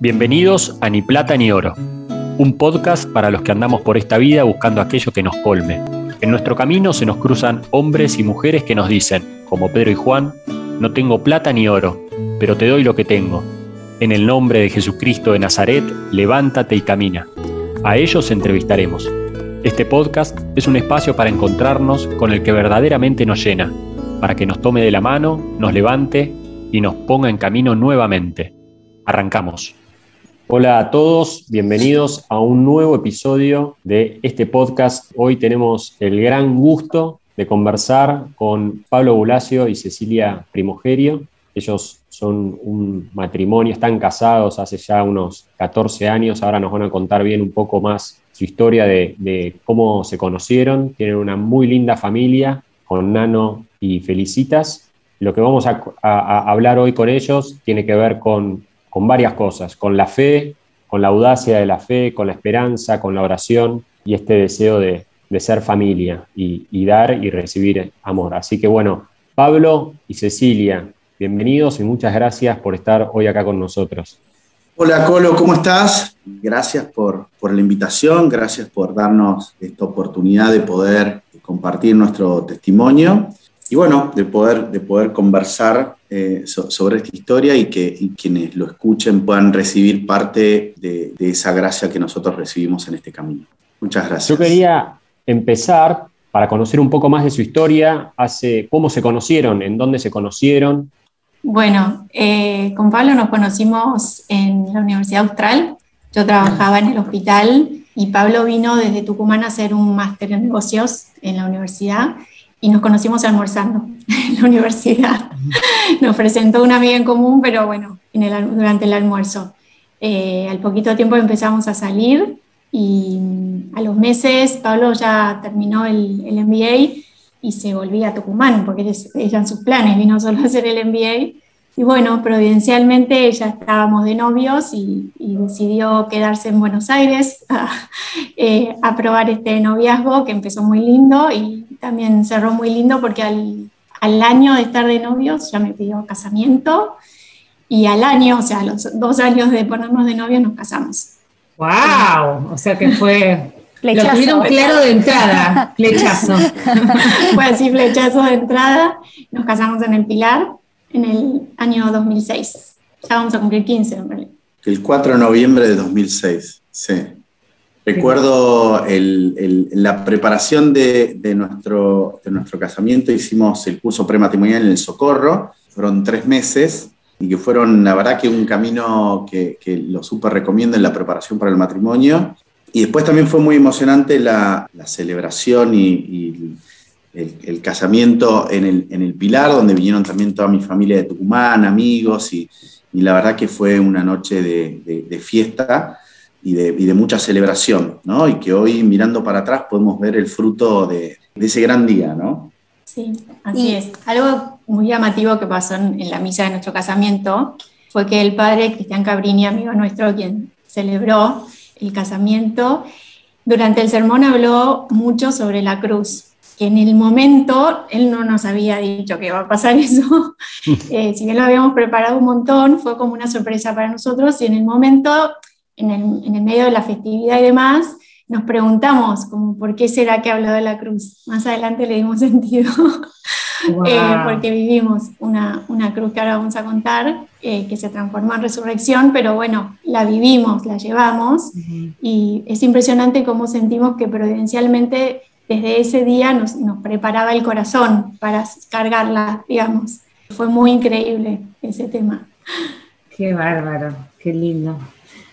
Bienvenidos a Ni Plata ni Oro, un podcast para los que andamos por esta vida buscando aquello que nos colme. En nuestro camino se nos cruzan hombres y mujeres que nos dicen, como Pedro y Juan, no tengo plata ni oro, pero te doy lo que tengo. En el nombre de Jesucristo de Nazaret, levántate y camina. A ellos entrevistaremos. Este podcast es un espacio para encontrarnos con el que verdaderamente nos llena, para que nos tome de la mano, nos levante y nos ponga en camino nuevamente. Arrancamos. Hola a todos, bienvenidos a un nuevo episodio de este podcast. Hoy tenemos el gran gusto de conversar con Pablo Bulacio y Cecilia Primogerio. Ellos son un matrimonio, están casados hace ya unos 14 años, ahora nos van a contar bien un poco más su historia de, cómo se conocieron. Tienen una muy linda familia con Nano y Felicitas. Lo que vamos a, hablar hoy con ellos tiene que ver con, varias cosas, con la fe, con la audacia de la fe, con la esperanza, con la oración y este deseo de, ser familia y, y, dar y recibir amor. Así que bueno, Pablo y Cecilia, bienvenidos y muchas gracias por estar hoy acá con nosotros. Hola Colo, ¿cómo estás? Gracias por, la invitación, gracias por darnos esta oportunidad de poder compartir nuestro testimonio y bueno, de poder, de poder conversar eh, sobre esta historia y que quienes lo escuchen puedan recibir parte de, esa gracia que nosotros recibimos en este camino. Muchas gracias. Yo quería empezar para conocer un poco más de su historia, hace, cómo se conocieron, en dónde se conocieron, bueno, eh, con Pablo nos conocimos en la Universidad Austral. Yo trabajaba en el hospital y Pablo vino desde Tucumán a hacer un máster en negocios en la universidad y nos conocimos almorzando en la universidad. Nos presentó una amiga en común, pero bueno, durante el almuerzo. Eh, al poquito tiempo empezamos a salir y a los meses Pablo ya terminó el, el MBA y se volvía a Tucumán, porque ella en sus planes vino solo a hacer el MBA. Y bueno, providencialmente ya estábamos de novios y, decidió quedarse en Buenos Aires eh, a, probar este noviazgo que empezó muy lindo y también cerró muy lindo porque al, al año de estar de novios ya me pidió casamiento y al año, o sea, a los dos años de ponernos de novios nos casamos. ¡Wow! O sea que fue Flechazo. Lo tuvieron claro de entrada, flechazo. Fue así, flechazo de entrada. Nos casamos en el Pilar en el año 2006. Ya vamos a cumplir 15 en realidad. El 4 de noviembre de 2006, sí. Recuerdo la preparación de, nuestro, de nuestro casamiento, hicimos el curso prematrimonial en el Socorro, fueron tres meses y que fueron, la verdad, que un camino que, que lo súper recomiendo en la preparación para el matrimonio. Y después también fue muy emocionante la, celebración y, el, casamiento en el, Pilar, donde vinieron también toda mi familia de Tucumán, amigos, y, la verdad que fue una noche de, fiesta y, de, mucha celebración, ¿no? Y que hoy mirando para atrás podemos ver el fruto de, ese gran día, ¿no? Sí, así es. Algo muy llamativo que pasó en, en la misa de nuestro casamiento fue que el padre Cristian Cabrini, amigo nuestro, quien celebró, el casamiento, durante el sermón habló mucho sobre la cruz, que en el momento él no nos había dicho que iba a pasar eso, eh, si bien lo habíamos preparado un montón, fue como una sorpresa para nosotros y en el momento, en el, en el medio de la festividad y demás, nos preguntamos como, ¿por qué será que habló de la cruz? Más adelante le dimos sentido. Eh, porque vivimos una, una, cruz que ahora vamos a contar, eh, que se transformó en resurrección, pero bueno, la vivimos, la llevamos, y es impresionante cómo sentimos que providencialmente desde ese día nos, nos preparaba el corazón para cargarla, digamos. Fue muy increíble ese tema. Qué bárbaro, qué lindo.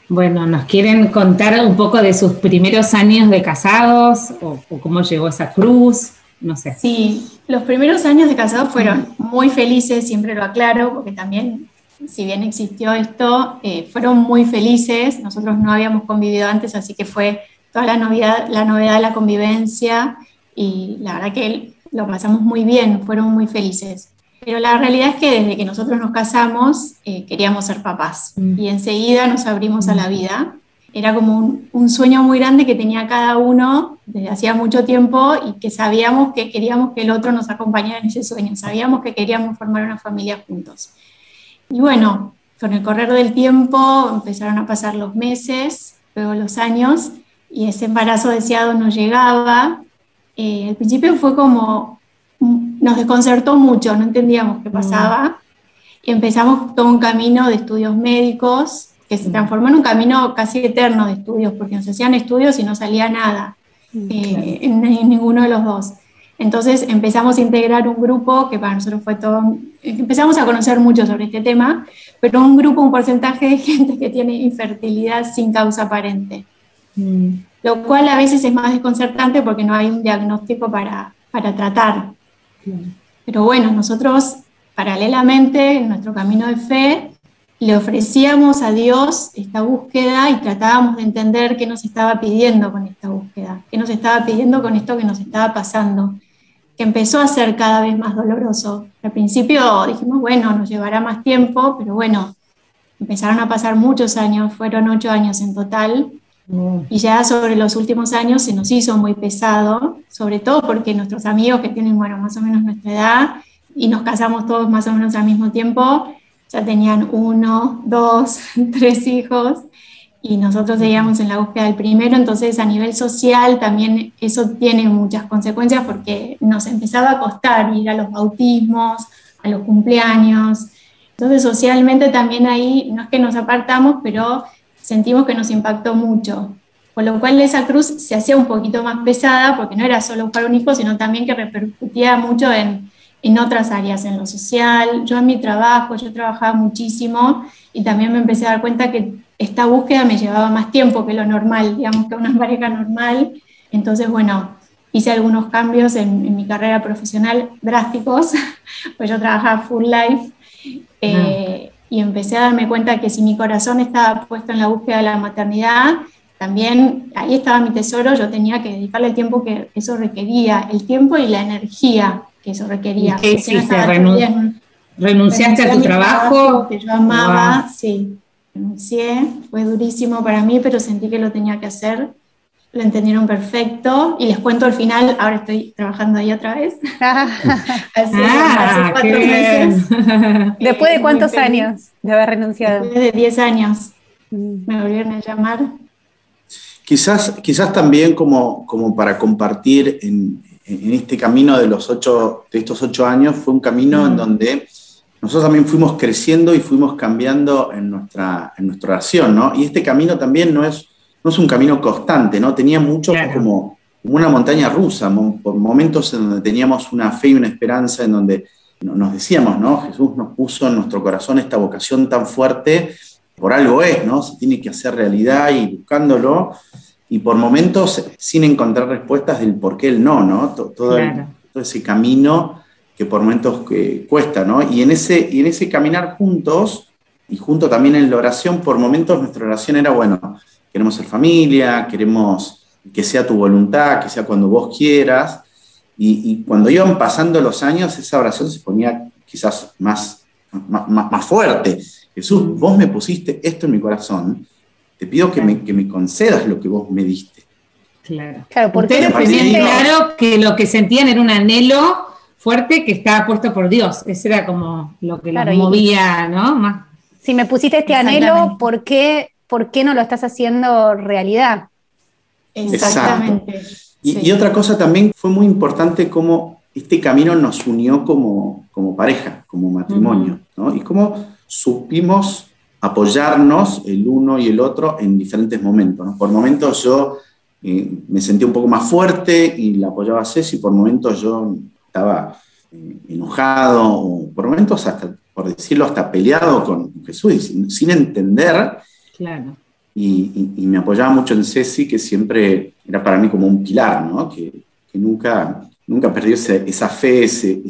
Bueno, ¿nos quieren contar un poco de sus primeros años de casados o, o cómo llegó esa cruz? No sé. Sí, los primeros años de casados fueron muy felices, siempre lo aclaro, porque también, si bien existió esto, eh, fueron muy felices. Nosotros no habíamos convivido antes, así que fue toda la novedad, la novedad de la convivencia y la verdad que lo pasamos muy bien, fueron muy felices. Pero la realidad es que desde que nosotros nos casamos eh, queríamos ser papás mm. y enseguida nos abrimos a la vida era como un, sueño muy grande que tenía cada uno desde hacía mucho tiempo y que sabíamos que queríamos que el otro nos acompañara en ese sueño, sabíamos que queríamos formar una familia juntos. Y bueno, con el correr del tiempo empezaron a pasar los meses, luego los años, y ese embarazo deseado no llegaba. Eh, al principio fue como, nos desconcertó mucho, no entendíamos qué mm. pasaba. Y empezamos todo un camino de estudios médicos que se mm. transformó en un camino casi eterno de estudios, porque nos hacían estudios y no salía nada mm, eh, en, ninguno de los dos. Entonces empezamos a integrar un grupo que para nosotros fue todo, empezamos a conocer mucho sobre este tema, pero un grupo, un porcentaje de gente que tiene infertilidad sin causa aparente. Mm. Lo cual a veces es más desconcertante porque no hay un diagnóstico para, para tratar. Pero bueno, nosotros paralelamente en nuestro camino de fe le ofrecíamos a Dios esta búsqueda y tratábamos de entender qué nos estaba pidiendo con esta búsqueda, qué nos estaba pidiendo con esto que nos estaba pasando, que empezó a ser cada vez más doloroso. Al principio dijimos, bueno, nos llevará más tiempo, pero bueno, empezaron a pasar muchos años, fueron ocho años en total. Y ya sobre los últimos años se nos hizo muy pesado, sobre todo porque nuestros amigos que tienen, bueno, más o menos nuestra edad, y nos casamos todos más o menos al mismo tiempo, ya tenían uno, dos, tres hijos y nosotros seguíamos en la búsqueda del primero, entonces a nivel social también eso tiene muchas consecuencias porque nos empezaba a costar ir a los bautismos, a los cumpleaños. Entonces socialmente también ahí no es que nos apartamos, pero sentimos que nos impactó mucho. Con lo cual esa cruz se hacía un poquito más pesada porque no era solo buscar un hijo, sino también que repercutía mucho en en otras áreas, en lo social. Yo en mi trabajo, yo trabajaba muchísimo y también me empecé a dar cuenta que esta búsqueda me llevaba más tiempo que lo normal, digamos que una pareja normal. Entonces, bueno, hice algunos cambios en, mi carrera profesional drásticos, pues yo trabajaba full life eh, y empecé a darme cuenta que si mi corazón estaba puesto en la búsqueda de la maternidad, también ahí estaba mi tesoro, yo tenía que dedicarle el tiempo que eso requería, el tiempo y la energía que eso requería. ¿Qué hiciste? ¿Renunciaste a tu trabajo? Que yo amaba, sí. Renuncié, fue durísimo para mí, pero sentí que lo tenía que hacer. Lo entendieron perfecto y les cuento al final, ahora estoy trabajando ahí otra vez. hace, ah, cuatro meses. ¿Después de cuántos años de haber renunciado? Después de 10 años. Mm. Me volvieron a llamar. Quizás, quizás también como, como para compartir en, en este camino de, los ocho, de estos ocho años fue un camino en mm. donde nosotros también fuimos creciendo y fuimos cambiando en nuestra, en nuestra oración, ¿no? Y este camino también no es, no es un camino constante, ¿no? Tenía mucho como, una montaña rusa, por momentos en donde teníamos una fe y una esperanza, en donde nos decíamos, ¿no? Jesús nos puso en nuestro corazón esta vocación tan fuerte, por algo es, ¿no? Se tiene que hacer realidad y buscándolo y por momentos sin encontrar respuestas del por qué el no, ¿no? Todo, ese camino que por momentos que cuesta, ¿no? Y en, ese, y en ese caminar juntos, y junto también en la oración, por momentos nuestra oración era, bueno, queremos ser familia, queremos que sea tu voluntad, que sea cuando vos quieras, y, cuando iban pasando los años, esa oración se ponía quizás más, más, más fuerte. Jesús, vos me pusiste esto en mi corazón, te pido que, me, que me concedas lo que vos me diste. Claro. Claro, porque tenían claro que lo que sentían era un anhelo fuerte que estaba puesto por Dios. Ese era como lo que los movía, ¿no? Si me pusiste este anhelo, ¿por qué, ¿por qué no lo estás haciendo realidad? Exactamente. Y, otra cosa también fue muy importante cómo este camino nos unió como, como pareja, como matrimonio, ¿no? Y cómo supimos apoyarnos el uno y el otro en diferentes momentos. Por momentos yo eh, me sentía un poco más fuerte y la apoyaba a Ceci, por momentos yo estaba eh, enojado, o por momentos hasta, por decirlo, hasta peleado con Jesús, sin, entender. Claro. Y, me apoyaba mucho en Ceci, que siempre era para mí como un pilar, ¿no? que, nunca, nunca perdió esa fe, ese,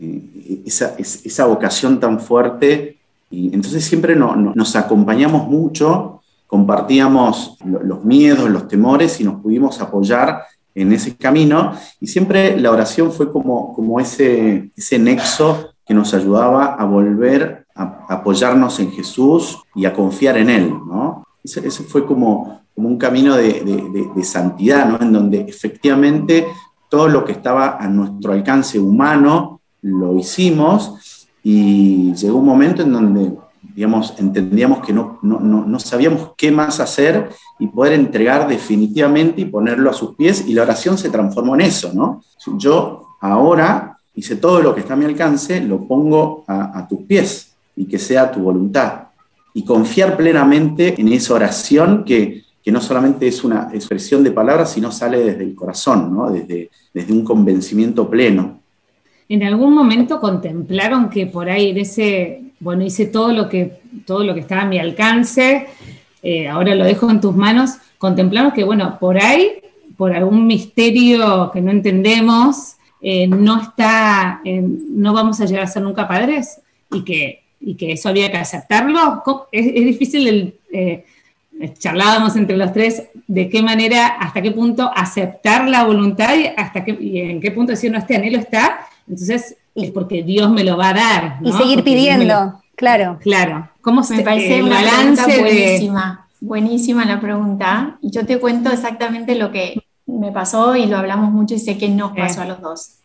eh, esa, esa vocación tan fuerte y entonces siempre nos acompañamos mucho, compartíamos los miedos, los temores y nos pudimos apoyar en ese camino. Y siempre la oración fue como, como ese, ese nexo que nos ayudaba a volver a, apoyarnos en Jesús y a confiar en Él. ¿no? Ese, fue como, como un camino de, de, de santidad, ¿no? en donde efectivamente todo lo que estaba a nuestro alcance humano lo hicimos y llegó un momento en donde digamos, entendíamos que no, no, no, sabíamos qué más hacer y poder entregar definitivamente y ponerlo a sus pies y la oración se transformó en eso, ¿no? Yo ahora hice todo lo que está a mi alcance, lo pongo a tus pies y que sea tu voluntad. Y confiar plenamente en esa oración que, que no solamente es una expresión de palabras, sino sale desde el corazón, ¿no? desde, desde un convencimiento pleno. ¿En algún momento contemplaron que por ahí en ese, bueno, hice todo lo que, todo lo que estaba a mi alcance, eh, ahora lo dejo en tus manos, contemplaron que, bueno, por ahí, por algún misterio que no entendemos, eh, no está, no vamos a llegar a ser nunca padres y que, y que eso había que aceptarlo. Es, difícil el... Eh, charlábamos entre los tres de qué manera, hasta qué punto aceptar la voluntad y, hasta qué, y en qué punto decir, no, este anhelo está, entonces es porque Dios me lo va a dar. Y seguir pidiendo, claro. Claro. ¿Cómo me parece una balance buenísima, buenísima la pregunta. Y yo te cuento exactamente lo que me pasó y lo hablamos mucho y sé que nos pasó a los dos.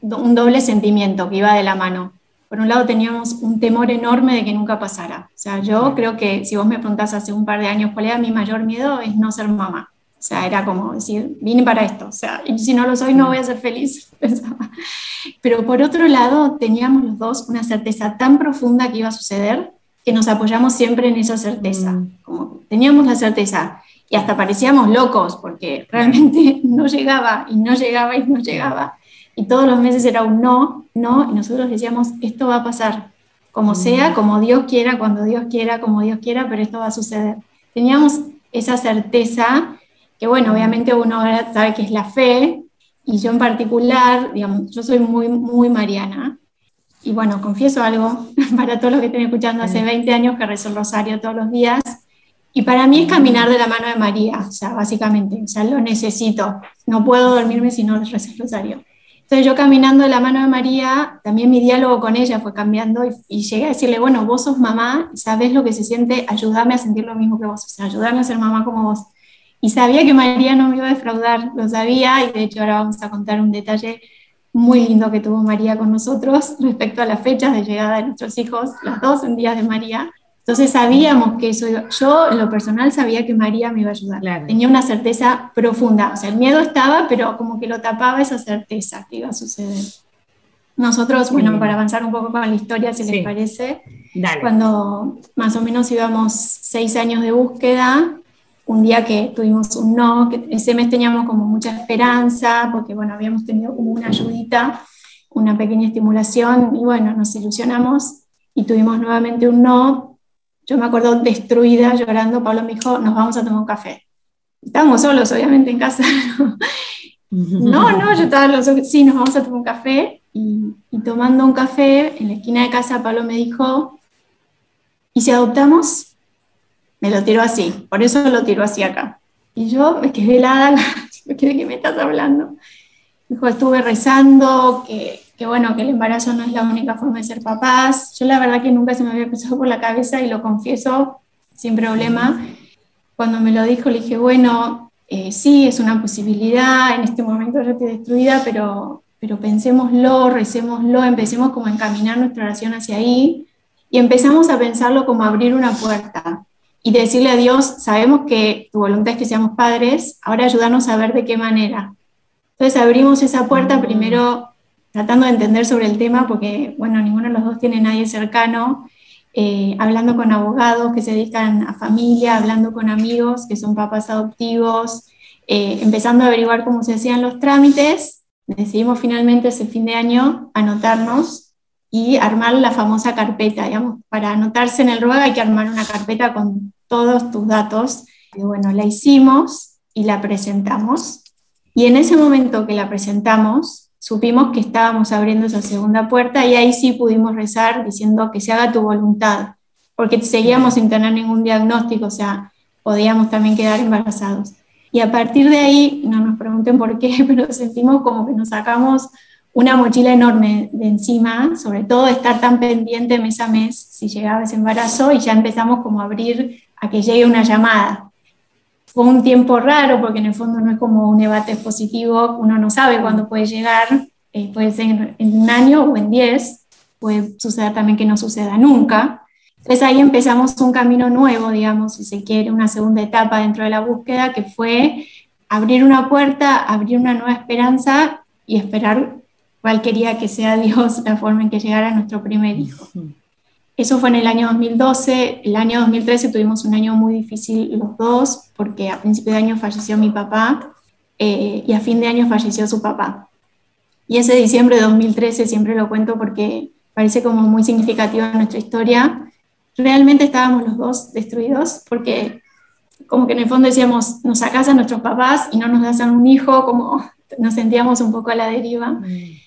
Un doble sentimiento que iba de la mano por un lado teníamos un temor enorme de que nunca pasara. O sea, yo creo que si vos me preguntás hace un par de años cuál era mi mayor miedo, es no ser mamá. O sea, era como decir, vine para esto. O sea, si no lo soy, no voy a ser feliz. Pero por otro lado, teníamos los dos una certeza tan profunda que iba a suceder que nos apoyamos siempre en esa certeza. Mm. Como teníamos la certeza y hasta parecíamos locos porque realmente no llegaba y no llegaba y no llegaba y todos los meses era un no, no, y nosotros decíamos, esto va a pasar, como mm. sea, como Dios quiera, cuando Dios quiera, como Dios quiera, pero esto va a suceder. Teníamos esa certeza, que bueno, obviamente uno sabe que es la fe, y yo en particular, digamos, yo soy muy, muy mariana, y bueno, confieso algo para todos los que estén escuchando, hace 20 años que rezo el rosario todos los días, y para mí es caminar de la mano de María, o sea, básicamente, o sea, lo necesito, no puedo dormirme si no rezo el rosario. Entonces yo caminando de la mano de María, también mi diálogo con ella fue cambiando y, llegué a decirle, bueno, vos sos mamá, sabes lo que se siente, ayúdame a sentir lo mismo que vos, o sea, ayudarme a ser mamá como vos. Y sabía que María no me iba a defraudar, lo sabía, y de hecho ahora vamos a contar un detalle muy lindo que tuvo María con nosotros respecto a las fechas de llegada de nuestros hijos, los dos en días de María. Entonces sabíamos que eso, yo en lo personal sabía que María me iba a ayudar. Tenía una certeza profunda, o sea, el miedo estaba, pero como que lo tapaba esa certeza que iba a suceder. Nosotros, bueno, para avanzar un poco con la historia, si les parece, cuando más o menos íbamos seis años de búsqueda, un día que tuvimos un no, que ese mes teníamos como mucha esperanza, porque bueno, habíamos tenido como una ayudita, una pequeña estimulación, y bueno, nos ilusionamos y tuvimos nuevamente un no, yo me acuerdo destruida, llorando, Pablo me dijo, nos vamos a tomar un café. Estábamos solos, obviamente, en casa. No, no, yo estaba los sí, nos vamos a tomar un café. Y, tomando un café en la esquina de casa, Pablo me dijo, ¿y si adoptamos? Me lo tiró así, por eso lo tiró así acá. Y yo me quedé helada, ¿de qué me estás hablando? Dijo, estuve rezando, que que bueno, que el embarazo no es la única forma de ser papás. Yo la verdad que nunca se me había pasado por la cabeza y lo confieso sin problema. Cuando me lo dijo le dije, bueno, eh, sí, es una posibilidad, en este momento yo estoy destruida, pero, pero pensémoslo, recémoslo, empecemos como a encaminar nuestra oración hacia ahí y empezamos a pensarlo como abrir una puerta y decirle a Dios, sabemos que tu voluntad es que seamos padres, ahora ayúdanos a ver de qué manera. Entonces abrimos esa puerta primero tratando de entender sobre el tema, porque, bueno, ninguno de los dos tiene nadie cercano, eh, hablando con abogados que se dedican a familia, hablando con amigos que son papás adoptivos, eh, empezando a averiguar cómo se hacían los trámites, decidimos finalmente ese fin de año anotarnos y armar la famosa carpeta, digamos, para anotarse en el ruega hay que armar una carpeta con todos tus datos. Y bueno, la hicimos y la presentamos. Y en ese momento que la presentamos, supimos que estábamos abriendo esa segunda puerta y ahí sí pudimos rezar diciendo que se haga tu voluntad, porque seguíamos sin tener ningún diagnóstico, o sea, podíamos también quedar embarazados. Y a partir de ahí, no nos pregunten por qué, pero sentimos como que nos sacamos una mochila enorme de encima, sobre todo estar tan pendiente mes a mes si llegaba ese embarazo y ya empezamos como a abrir a que llegue una llamada. Fue un tiempo raro porque en el fondo no es como un debate positivo, uno no sabe cuándo puede llegar, eh, puede ser en un año o en diez, puede suceder también que no suceda nunca. Entonces ahí empezamos un camino nuevo, digamos, si se quiere, una segunda etapa dentro de la búsqueda, que fue abrir una puerta, abrir una nueva esperanza y esperar cuál quería que sea Dios la forma en que llegara nuestro primer hijo. Eso fue en el año 2012. El año 2013 tuvimos un año muy difícil los dos, porque a principio de año falleció mi papá eh, y a fin de año falleció su papá. Y ese diciembre de 2013 siempre lo cuento porque parece como muy significativo en nuestra historia. Realmente estábamos los dos destruidos porque como que en el fondo decíamos, nos sacas a nuestros papás y no nos das a un hijo, como nos sentíamos un poco a la deriva. Mm.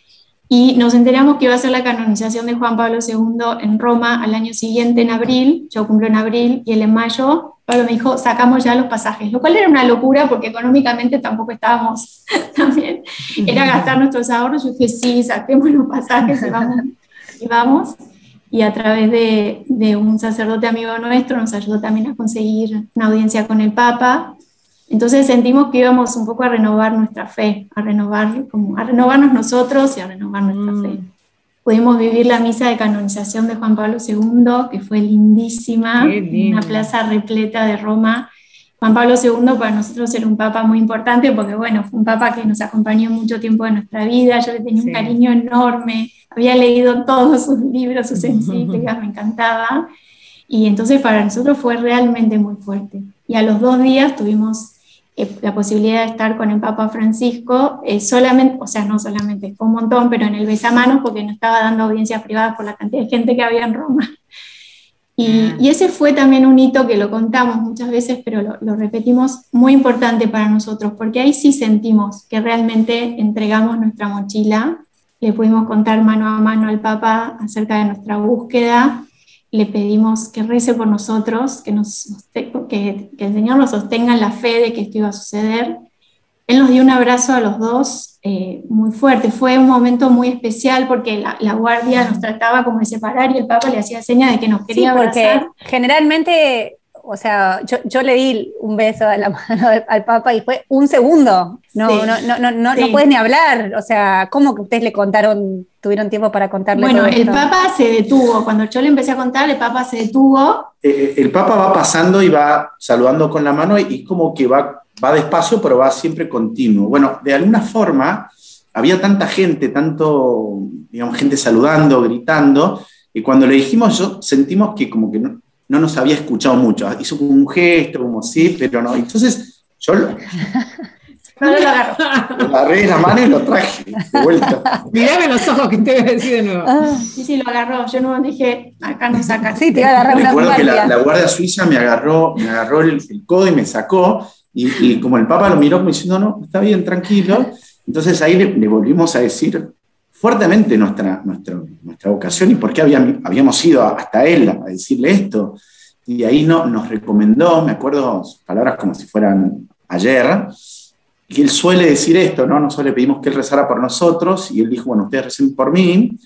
Y nos enteramos que iba a ser la canonización de Juan Pablo II en Roma al año siguiente, en abril. Yo cumplo en abril y él en mayo. Pablo me dijo, sacamos ya los pasajes, lo cual era una locura porque económicamente tampoco estábamos también. Era gastar nuestros ahorros. Yo dije, sí, saquemos los pasajes y vamos. Y, vamos. y a través de, de un sacerdote amigo nuestro nos ayudó también a conseguir una audiencia con el Papa entonces sentimos que íbamos un poco a renovar nuestra fe, a, renovar, como a renovarnos nosotros y a renovar nuestra fe. Mm. Pudimos vivir la misa de canonización de Juan Pablo II, que fue lindísima, una plaza repleta de Roma. Juan Pablo II para nosotros era un papa muy importante porque, bueno, fue un papa que nos acompañó mucho tiempo de nuestra vida, yo le tenía un cariño enorme, había leído todos sus libros, sus encíclicas, me encantaba. Y entonces para nosotros fue realmente muy fuerte. Y a los dos días tuvimos eh, la posibilidad de estar con el Papa Francisco, eh, solamente, o sea, no solamente, fue un montón, pero en el besamanos porque no estaba dando audiencias privadas por la cantidad de gente que había en Roma. Y, y ese fue también un hito que lo contamos muchas veces, pero lo, lo, repetimos, muy importante para nosotros, porque ahí sí sentimos que realmente entregamos nuestra mochila, le pudimos contar mano a mano al Papa acerca de nuestra búsqueda le pedimos que rece por nosotros, que, nos, que, el Señor nos sostenga en la fe de que esto iba a suceder. Él nos dio un abrazo a los dos eh, muy fuerte. Fue un momento muy especial porque la, guardia nos trataba como de separar y el Papa le hacía señas de que nos quería sí, porque Generalmente o sea, yo, yo, le di un beso a la mano al, Papa y fue un segundo. No, no, no, no, no, no, puedes ni hablar. O sea, ¿cómo que ustedes le contaron, tuvieron tiempo para contarle? Bueno, el Papa se detuvo. Cuando yo le empecé a contar, el Papa se detuvo. Eh, eh, el Papa va pasando y va saludando con la mano y, como que va, va despacio, pero va siempre continuo. Bueno, de alguna forma había tanta gente, tanto, digamos, gente saludando, gritando, y cuando le dijimos, yo sentimos que como que no, no nos había escuchado mucho. Hizo como un gesto, como sí, pero no. Entonces yo lo, no, lo agarro. Lo agarré la mano y lo traje de vuelta. Mirame los ojos que te voy a decir de nuevo. Ah. Sí, sí, lo agarró. Yo no dije, acá no saca. Sí, te iba a agarrar una Recuerdo que la, la, guardia suiza me agarró, me agarró el, codo y me sacó. Y, y, como el Papa lo miró como diciendo, no, está bien, tranquilo. Entonces ahí le, le volvimos a decir, fuertemente nuestra, nuestra, nuestra vocación y por qué habíamos, habíamos ido hasta él a decirle esto. Y ahí no, nos recomendó, me acuerdo palabras como si fueran ayer, y él suele decir esto, ¿no? Nosotros le pedimos que él rezara por nosotros y él dijo, bueno, ustedes recen por mí.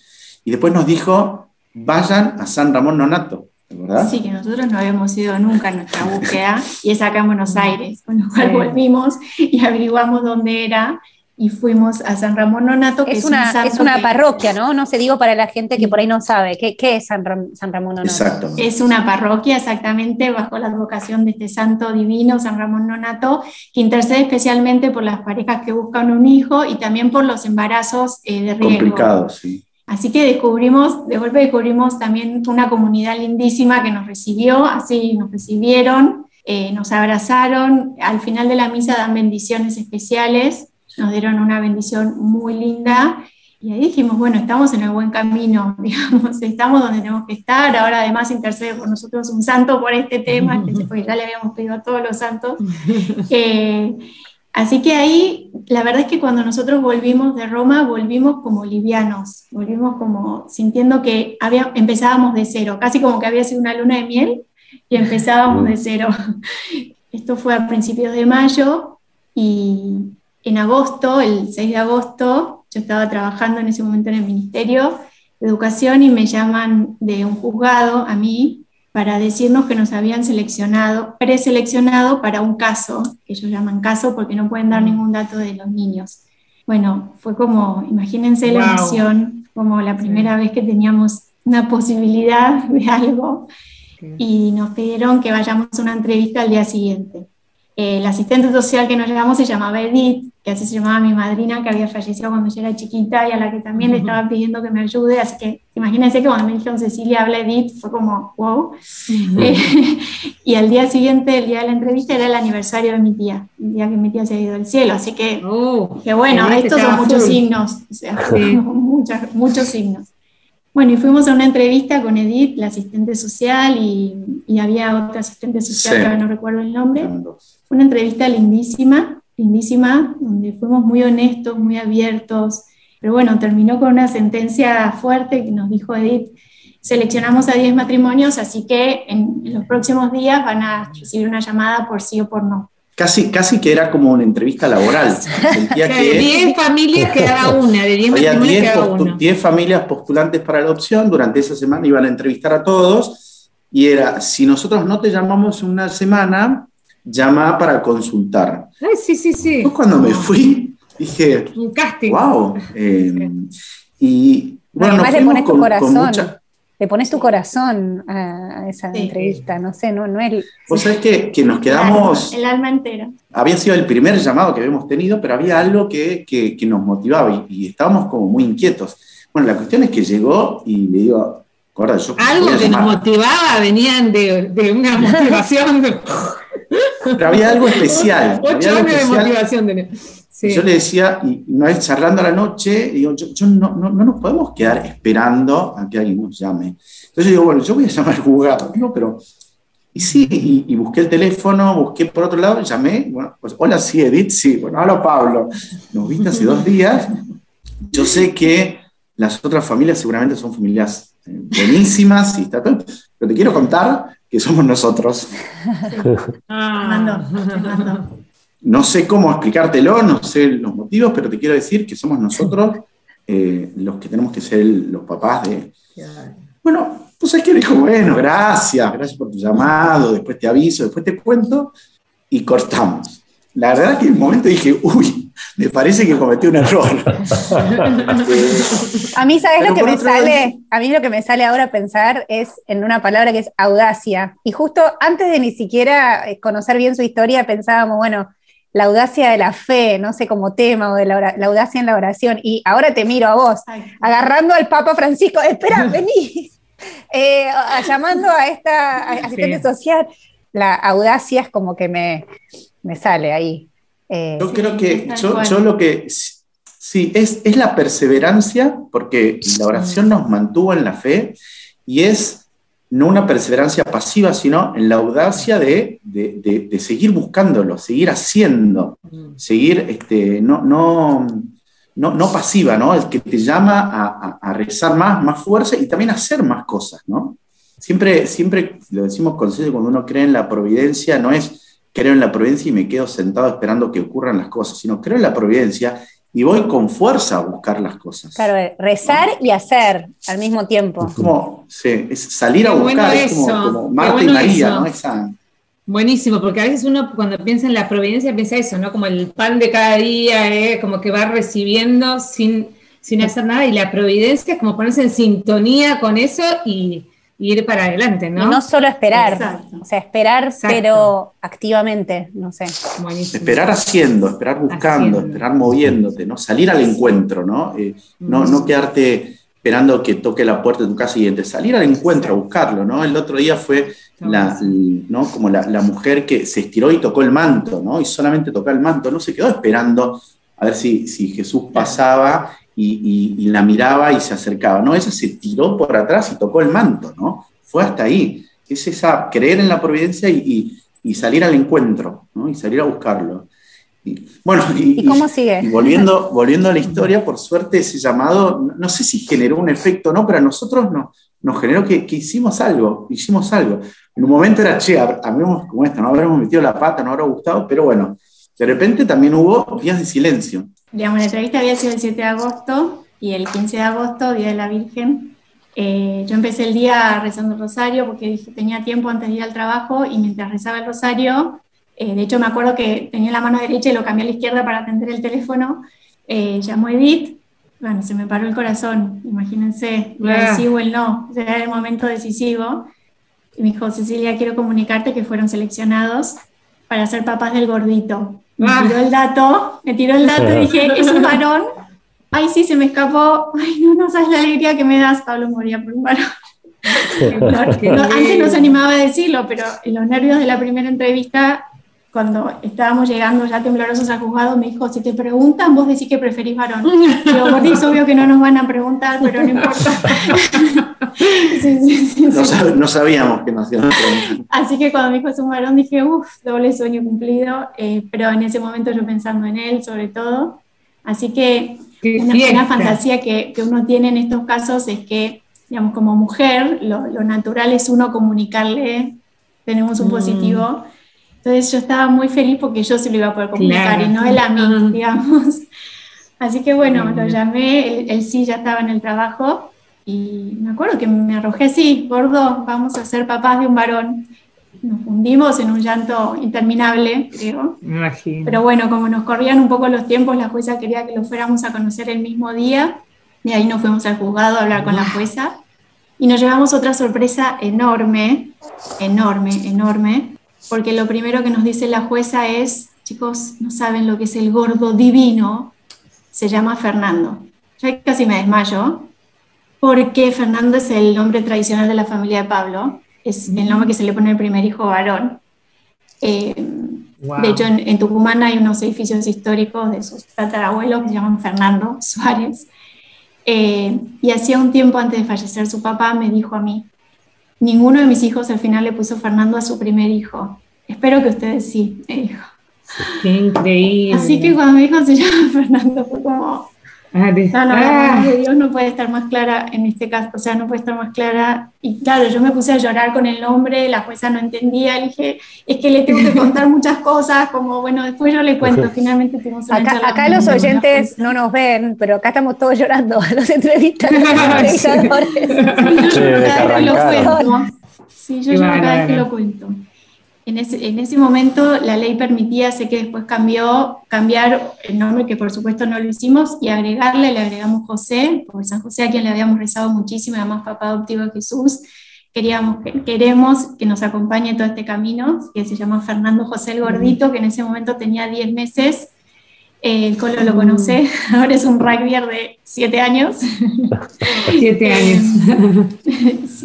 Y después nos dijo, vayan a San Ramón Nonato. ¿verdad? Sí, que nosotros no habíamos ido nunca en nuestra búsqueda y es acá en Buenos Aires, con lo cual volvimos y averiguamos dónde era y fuimos a San Ramón Nonato, que es, una, es una parroquia, ¿no? No se digo para la gente que por ahí no sabe. ¿Qué, qué es San, San, Ramón Nonato? Exacto. Es una parroquia exactamente bajo la advocación de este santo divino, San Ramón Nonato, que intercede especialmente por las parejas que buscan un hijo y también por los embarazos eh, de riesgo. Complicados, sí. Así que descubrimos, de golpe descubrimos también una comunidad lindísima que nos recibió, así nos recibieron, eh, nos abrazaron, al final de la misa dan bendiciones especiales nos dieron una bendición muy linda y ahí dijimos, bueno, estamos en el buen camino, digamos, estamos donde tenemos que estar, ahora además intercede por nosotros un santo por este tema, porque ya le habíamos pedido a todos los santos. Eh, así que ahí, la verdad es que cuando nosotros volvimos de Roma, volvimos como livianos, volvimos como sintiendo que había, empezábamos de cero, casi como que había sido una luna de miel y empezábamos de cero. Esto fue a principios de mayo y en agosto, el 6 de agosto, yo estaba trabajando en ese momento en el Ministerio de Educación y me llaman de un juzgado a mí para decirnos que nos habían seleccionado, preseleccionado para un caso, que ellos llaman caso porque no pueden dar ningún dato de los niños. Bueno, fue como, imagínense la emoción, como la primera vez que teníamos una posibilidad de algo. y nos pidieron que vayamos a una entrevista al día siguiente. Eh, la asistente social que nos llevamos se llamaba Edith, que así se llamaba mi madrina, que había fallecido cuando yo era chiquita y a la que también le estaba pidiendo que me ayude. Así que imagínense que cuando me dijeron Cecilia habla Edith, fue como, wow. Eh, y al día siguiente, el día de la entrevista, era el aniversario de mi tía, el día que mi tía se ha ido al cielo. Así que, que bueno, estos son muchos signos, o sea, muchos signos. Bueno, y fuimos a una entrevista con Edith, la asistente social, y, y había otra asistente social, que no recuerdo el nombre. Fue una entrevista lindísima, lindísima, donde fuimos muy honestos, muy abiertos, pero bueno, terminó con una sentencia fuerte que nos dijo Edith, seleccionamos a 10 matrimonios, así que en, los próximos días van a recibir una llamada por sí o por no. Casi, casi que era como una entrevista laboral. Sentía que 10 familias quedaba una, de 10 matrimonios quedaba una. 10 familias postulantes para la adopción, durante esa semana iban a entrevistar a todos, y era, si nosotros no te llamamos una semana, llama para consultar. Ay, sí, sí, sí. cuando me fui, dije, un casting. Wow. Eh, y bueno, Además le pones tu corazón. Le pones tu corazón a esa entrevista, no sé, no, no es... Vos sabés que, que nos quedamos... El alma entera. Había sido el primer llamado que habíamos tenido, pero había algo que, que, que nos motivaba y, y, estábamos como muy inquietos. Bueno, la cuestión es que llegó y le digo, yo algo que nos motivaba, venían de, de una motivación... Pero había algo especial. Ocho años de motivación Yo le decía, y una vez charlando a la noche, digo, yo, no, no, no, nos podemos quedar esperando a que alguien nos llame. Entonces yo digo, bueno, yo voy a llamar al juzgado, ¿no? Pero, y sí, y, busqué el teléfono, busqué por otro lado, llamé, bueno, pues hola, sí, Edith, sí, bueno, hola, Pablo. Nos viste hace dos días. Yo sé que las otras familias seguramente son familias buenísimas y está todo, pero te quiero contar que somos nosotros. No sé cómo explicártelo, no sé los motivos, pero te quiero decir que somos nosotros eh, los que tenemos que ser los papás de... Bueno, pues es que dijo, bueno, gracias, gracias por tu llamado, después te aviso, después te cuento y cortamos. La verdad que en un momento dije, uy, me parece que cometí un error. a mí, ¿sabes lo que me sale? A mí lo que me sale ahora pensar es en una palabra que es audacia. Y justo antes de ni siquiera eh, conocer bien su historia, pensábamos, bueno, la audacia de la fe, no sé, como tema, o de la, audacia en la oración. Y ahora te miro a vos, agarrando al Papa Francisco, espera, vení, eh, llamando a esta asistente social. La audacia es como que me, me sale ahí. Eh, yo creo que, yo, lo que, sí, es, es la perseverancia, porque la oración nos mantuvo en la fe y es no una perseverancia pasiva, sino en la audacia de, de, de, seguir buscándolo, seguir haciendo, mm. seguir, este, no, no, no, no, pasiva, ¿no? El que te llama a, a, rezar más, más fuerza y también a hacer más cosas, ¿no? Siempre, siempre lo decimos con cuando uno cree en la providencia, no es creo en la providencia y me quedo sentado esperando que ocurran las cosas, sino creo en la providencia y voy con fuerza a buscar las cosas. Claro, rezar y hacer al mismo tiempo. como, sí, es salir a buscar, es como, Marta y María, ¿no? Esa, Buenísimo, porque a veces uno cuando piensa en la providencia piensa eso, ¿no? Como el pan de cada día, ¿eh? como que va recibiendo sin, sin hacer nada, y la providencia es como ponerse en sintonía con eso y, ir para adelante, ¿no? Y no solo esperar, o sea, esperar pero activamente, no sé. Esperar haciendo, esperar buscando, esperar moviéndote, ¿no? Salir al encuentro, ¿no? Eh, no, no quedarte esperando que toque la puerta de tu casa y salir al encuentro a buscarlo, ¿no? El otro día fue la, ¿no? como la, la, mujer que se estiró y tocó el manto, ¿no? Y solamente tocó el manto, no se quedó esperando a ver si, si Jesús pasaba y, la miraba y se acercaba. No, ella se tiró por atrás y tocó el manto, ¿no? Fue hasta ahí. Es esa creer en la providencia y, salir al encuentro, ¿no? Y salir a buscarlo. Y, bueno, y, cómo sigue? volviendo, volviendo a la historia, por suerte ese llamado, no sé si generó un efecto o no, pero a nosotros no, nos generó que, hicimos algo, hicimos algo. En un momento era, che, habíamos como esto, no habremos metido la pata, no habrá gustado, pero bueno, de repente también hubo días de silencio digamos, la entrevista había sido el 7 de agosto y el 15 de agosto, Día de la Virgen, eh, yo empecé el día rezando el rosario porque dije, tenía tiempo antes de ir al trabajo y mientras rezaba el rosario, eh, de hecho me acuerdo que tenía la mano derecha y lo cambié a la izquierda para atender el teléfono, eh, llamó Edith, bueno, se me paró el corazón, imagínense, el sí o el no, era el momento decisivo. y me dijo, Cecilia, quiero comunicarte que fueron seleccionados para ser papás del gordito. Me ah. tiró el dato, me tiró el dato y dije, es un varón. Ay, sí, se me escapó. Ay, no, no sabes la alegría que me das. Pablo moría por un varón. antes no se animaba a decirlo, pero en los nervios de la primera entrevista cuando estábamos llegando ya temblorosos al juzgado, me dijo, si te preguntan, vos decís que preferís varón. Digo, Gordi, es obvio que no nos van a preguntar, pero no importa. no, sabíamos que nos iban a preguntar. Así que cuando me dijo es un varón, dije, uff, doble sueño cumplido, eh, pero en ese momento yo pensando en él sobre todo. Así que una, fantasía que, que, uno tiene en estos casos es que, digamos, como mujer, lo, lo natural es uno comunicarle, tenemos un mm. positivo entonces yo estaba muy feliz porque yo se lo iba a poder comunicar y no él a mí, digamos. Así que bueno, lo llamé, él, sí ya estaba en el trabajo y me acuerdo que me arrojé, sí, gordo, vamos a ser papás de un varón. Nos fundimos en un llanto interminable, creo. Imagino. Pero bueno, como nos corrían un poco los tiempos, la jueza quería que lo fuéramos a conocer el mismo día. Y ahí nos fuimos al juzgado a hablar con la jueza. Y nos llevamos otra sorpresa enorme, enorme, enorme, porque lo primero que nos dice la jueza es, chicos, no saben lo que es el gordo divino, se llama Fernando. Yo casi me desmayo, porque Fernando es el nombre tradicional de la familia de Pablo, es el nombre que se le pone al primer hijo varón. Eh, de hecho, en, Tucumán hay unos edificios históricos de sus tatarabuelos que se llaman Fernando Suárez. Eh, y hacía un tiempo antes de fallecer su papá me dijo a mí, Ninguno de mis hijos al final le puso Fernando a su primer hijo. Espero que ustedes sí, me dijo. Qué increíble. Así que cuando mi hijo se llama Fernando fue como, Ah, no, no, la ah. de Dios no puede estar más clara en este caso, o sea, no puede estar más clara. Y claro, yo me puse a llorar con el nombre, la jueza no entendía, le dije, es que le tengo que contar muchas cosas, como bueno, después yo le cuento, finamente tenemos Acá, acá los oyentes no nos ven, pero acá estamos todos llorando, los entrevistas, los entrevistadores. Sí, yo lloro cada vez que lo cuento. En ese, en ese, momento la ley permitía, sé que después cambió, cambiar el nombre, que por supuesto no lo hicimos, y agregarle, le agregamos José, por San José a quien le habíamos rezado muchísimo, además papá adoptivo de Jesús. Queríamos, queremos que nos acompañe todo este camino, que se llama Fernando José el Gordito, que en ese momento tenía 10 meses el Colo lo conoce, ahora es un rugbyer de 7 años. 7 años.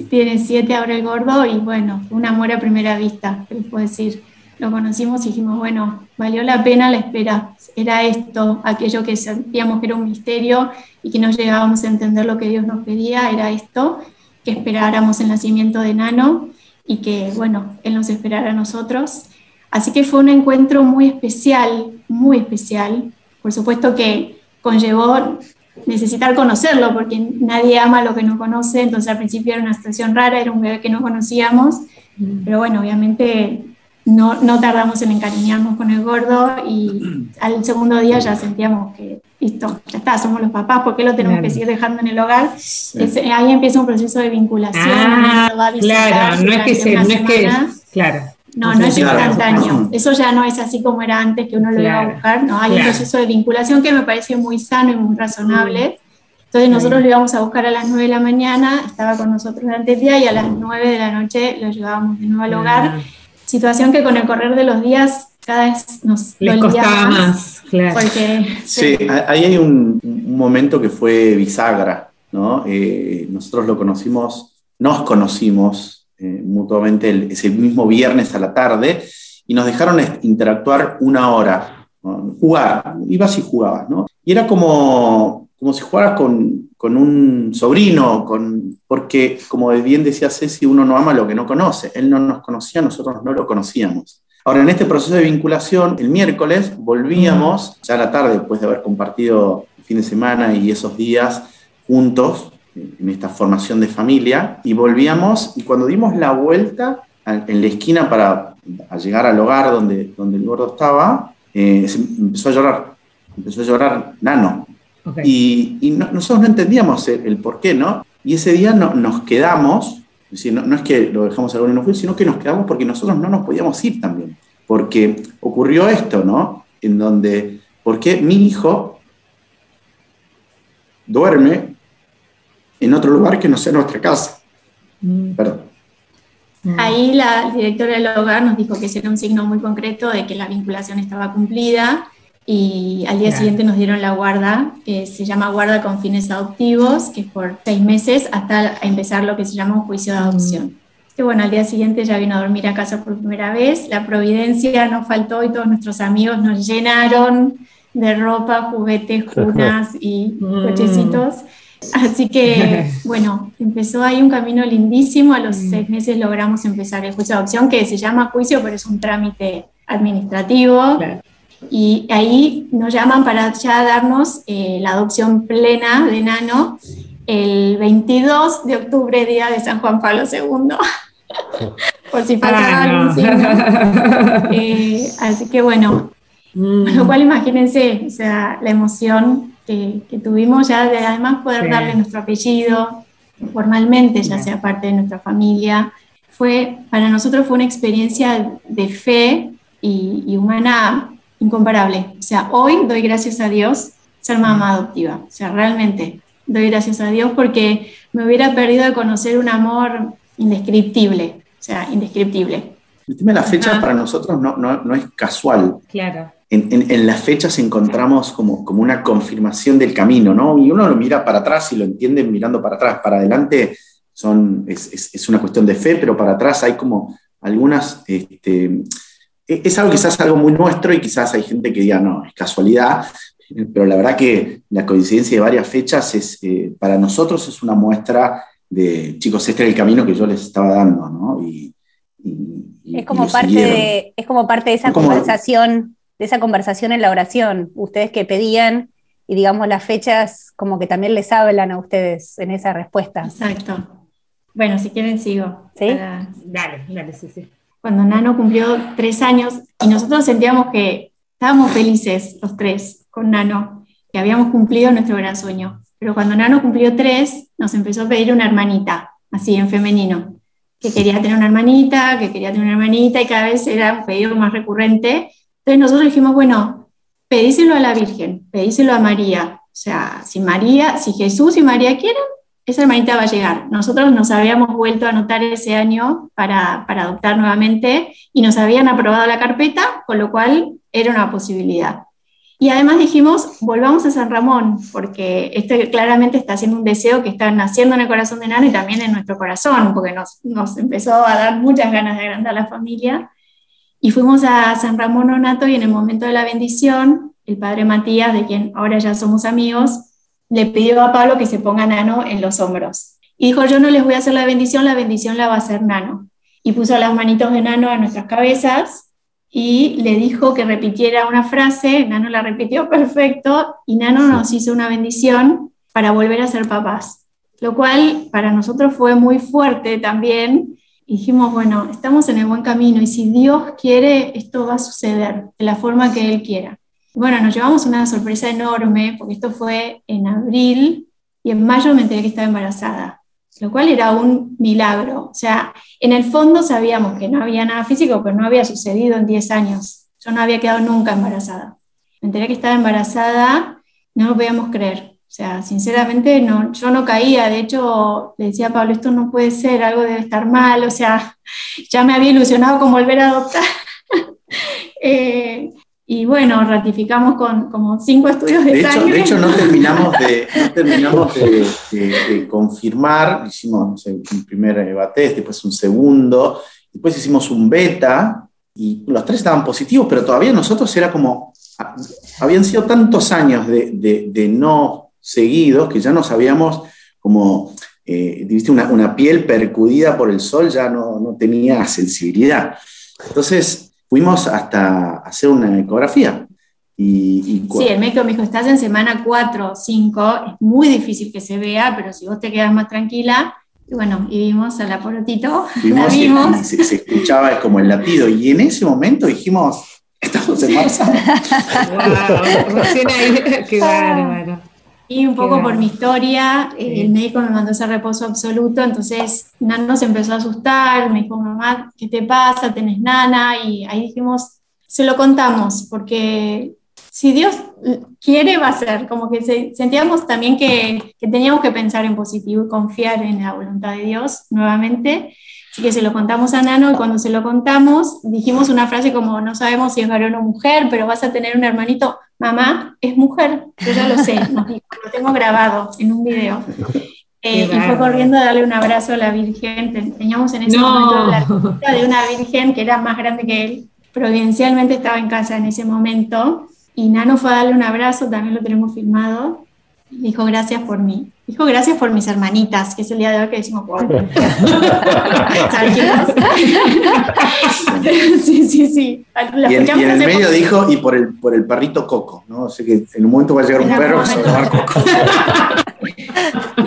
Tiene 7 ahora el gordo y bueno, un amor a primera vista, les puedo decir. Lo conocimos y dijimos, bueno, valió la pena la espera. Era esto, aquello que sentíamos que era un misterio y que no llegábamos a entender lo que Dios nos pedía, era esto, que esperáramos el nacimiento de Nano y que, bueno, Él nos esperara a nosotros. Así que fue un encuentro muy especial, muy especial. Por supuesto que conllevó necesitar conocerlo, porque nadie ama lo que no conoce, entonces al principio era una situación rara, era un bebé que no conocíamos, mm. pero bueno, obviamente no, no tardamos en encariñarnos con el gordo y al segundo día ya sentíamos que, listo, ya está, somos los papás, ¿por qué lo tenemos que seguir dejando en el hogar? ahí empieza un proceso de vinculación. Ah, claro, no es que, se, no es que, claro. No, no es instantáneo. Eso ya no es así como era antes, que uno lo iba a buscar. No, hay un proceso de vinculación que me parece muy sano y muy razonable. Entonces nosotros lo íbamos a buscar a las 9 de la mañana, estaba con nosotros durante el día y a las 9 de la noche lo llevábamos de nuevo al hogar. Situación que con el correr de los días cada vez nos Le costaba más. claro. Porque, sí, ahí hay un, momento que fue bisagra, ¿no? Eh, nosotros lo conocimos, nos conocimos eh, mutuamente ese mismo viernes a la tarde y nos dejaron interactuar una hora, jugar, ibas y jugabas, ¿no? Y era como, como si jugaras con, con un sobrino, con, porque como bien decía Ceci, uno no ama lo que no conoce, él no nos conocía, nosotros no lo conocíamos. Ahora, en este proceso de vinculación, el miércoles volvíamos, ya a la tarde, después de haber compartido el fin de semana y esos días juntos, en esta formación de familia, y volvíamos, y cuando dimos la vuelta en la esquina para llegar al hogar donde, donde el gordo estaba, eh, empezó a llorar, empezó a llorar Nano. Y, nosotros no entendíamos el, por qué, ¿no? Y ese día no, nos quedamos, es decir, no, es que lo dejamos algo y no fue, sino que nos quedamos porque nosotros no nos podíamos ir también. Porque ocurrió esto, ¿no? En donde, porque mi hijo duerme en otro lugar que no sea nuestra casa. Mm. Perdón. Mm. Ahí la directora del hogar nos dijo que ese era un signo muy concreto de que la vinculación estaba cumplida y al día siguiente nos dieron la guarda, que se llama guarda con fines adoptivos, que es por seis meses hasta empezar lo que se llama un juicio de adopción. Que bueno, al día siguiente ya vino a dormir a casa por primera vez, la providencia nos faltó y todos nuestros amigos nos llenaron de ropa, juguetes, cunas y mm. cochecitos. Así que, bueno, empezó ahí un camino lindísimo. A los mm. seis meses logramos empezar el juicio de adopción, que se llama juicio, pero es un trámite administrativo. Y ahí nos llaman para ya darnos eh, la adopción plena de Nano el 22 de octubre, día de San Juan Pablo II. Por si faltaba algún signo. Eh, así que bueno, mm. lo cual imagínense, o sea, la emoción que, tuvimos ya de además poder darle nuestro apellido formalmente, ya sea parte de nuestra familia, fue, para nosotros fue una experiencia de fe y, humana incomparable. O sea, hoy doy gracias a Dios ser mamá adoptiva. O sea, realmente doy gracias a Dios porque me hubiera perdido de conocer un amor indescriptible. O sea, indescriptible. El tema de la fecha para nosotros no, no, no, es casual. Claro en, las fechas encontramos como, como una confirmación del camino, ¿no? Y uno lo mira para atrás y lo entiende mirando para atrás. Para adelante son, es, una cuestión de fe, pero para atrás hay como algunas... Este, e, es algo quizás algo muy nuestro y quizás hay gente que diga, no, es casualidad, pero la verdad que la coincidencia de varias fechas es, eh, para nosotros es una muestra de, chicos, este es el camino que yo les estaba dando, ¿no? Y, es, como parte de, es como parte de esa conversación de esa conversación en la oración, ustedes que pedían y digamos las fechas como que también les hablan a ustedes en esa respuesta. Exacto. Bueno, si quieren sigo. ¿Sí? Dale, dale, sí, sí. Cuando Nano cumplió tres años y nosotros sentíamos que estábamos felices los tres con Nano, que habíamos cumplido nuestro gran sueño. Pero cuando Nano cumplió tres, nos empezó a pedir una hermanita, así en femenino, que quería tener una hermanita, que quería tener una hermanita y cada vez era un pedido más recurrente entonces nosotros dijimos, bueno, pedíselo a la Virgen, pedíselo a María. O sea, si María, si Jesús y María quieren, esa hermanita va a llegar. Nosotros nos habíamos vuelto a anotar ese año para, para adoptar nuevamente y nos habían aprobado la carpeta, con lo cual era una posibilidad. Y además dijimos, volvamos a San Ramón, porque este claramente está haciendo un deseo que está naciendo en el corazón de Nana y también en nuestro corazón, porque nos, nos empezó a dar muchas ganas de agrandar la familia. Y fuimos a San Ramón Onato y en el momento de la bendición, el padre Matías, de quien ahora ya somos amigos, le pidió a Pablo que se ponga Nano en los hombros. Y dijo, yo no les voy a hacer la bendición, la bendición la va a hacer Nano. Y puso las manitos de Nano a nuestras cabezas y le dijo que repitiera una frase, Nano la repitió perfecto y Nano nos hizo una bendición para volver a ser papás, lo cual para nosotros fue muy fuerte también dijimos, bueno, estamos en el buen camino y si Dios quiere, esto va a suceder de la forma que Él quiera. Bueno, nos llevamos una sorpresa enorme porque esto fue en abril y en mayo me enteré que estaba embarazada, lo cual era un milagro. O sea, en el fondo sabíamos que no había nada físico, pero no había sucedido en 10 años. Yo no había quedado nunca embarazada. Me enteré que estaba embarazada, no lo podíamos creer. O sea, sinceramente no, yo no caía, de hecho le decía a Pablo, esto no puede ser, algo debe estar mal, o sea, ya me había ilusionado con volver a adoptar. Eh, y bueno, ratificamos con como cinco estudios de, de hecho, De hecho, no terminamos de, no terminamos de, confirmar, hicimos un primer bate, después un segundo, después hicimos un beta, y los tres estaban positivos, pero todavía nosotros era como, habían sido tantos años de, de no seguidos que ya nos habíamos como, eh, una, una, piel percudida por el sol, ya no, no tenía sensibilidad. Entonces fuimos hasta hacer una ecografía. Y, sí, el médico me dijo, estás en semana 4 o 5, es muy difícil que se vea, pero si vos te quedas más tranquila, y bueno, y vimos a la porotito, la vimos. se, se, escuchaba como el latido, y en ese momento dijimos, estamos en marzo. wow, qué bárbaro. Y un poco por mi historia, eh, el médico me mandó ese reposo absoluto, entonces Nano se empezó a asustar, me dijo, mamá, ¿qué te pasa? ¿Tenés nana? Y ahí dijimos, se lo contamos, porque si Dios quiere, va a ser, como que sentíamos también que, que, teníamos que pensar en positivo y confiar en la voluntad de Dios nuevamente. Así que se lo contamos a Nano y cuando se lo contamos dijimos una frase como no sabemos si es varón o mujer, pero vas a tener un hermanito, mamá es mujer, yo ya lo sé, tengo grabado en un video. Eh, y fue corriendo a darle un abrazo a la Virgen. Teníamos en ese momento la de una Virgen que era más grande que él. Providencialmente estaba en casa en ese momento. Y Nano fue a darle un abrazo, también lo tenemos filmado. Dijo gracias por mí. Dijo gracias por mis hermanitas, que es el día de hoy que decimos, wow. sí, sí, sí. y, en, el medio dijo, y por el, por el perrito Coco, ¿no? Así que en un momento va a llegar un perro que se va a llamar Coco. no,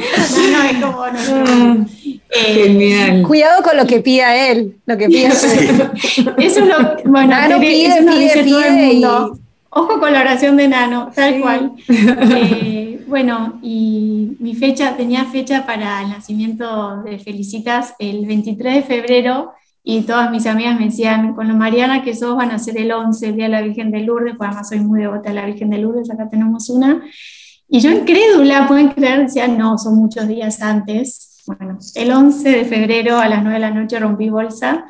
no, es como, no, eh, Genial. Cuidado con lo que pida él, lo que pida él. Eso es lo, bueno, Nano pide, pide, pide, Ojo con la oración de Nano, tal cual. Eh, bueno, y mi fecha, tenía fecha para el nacimiento de Felicitas el 23 de febrero y todas mis amigas me decían, con lo Mariana que sos van a ser el 11, el Día de la Virgen de Lourdes, pues además soy muy devota de la Virgen de Lourdes, acá tenemos una. Y yo incrédula, pueden creer, decía, no, son muchos días antes. Bueno, el 11 de febrero a las 9 de la noche rompí bolsa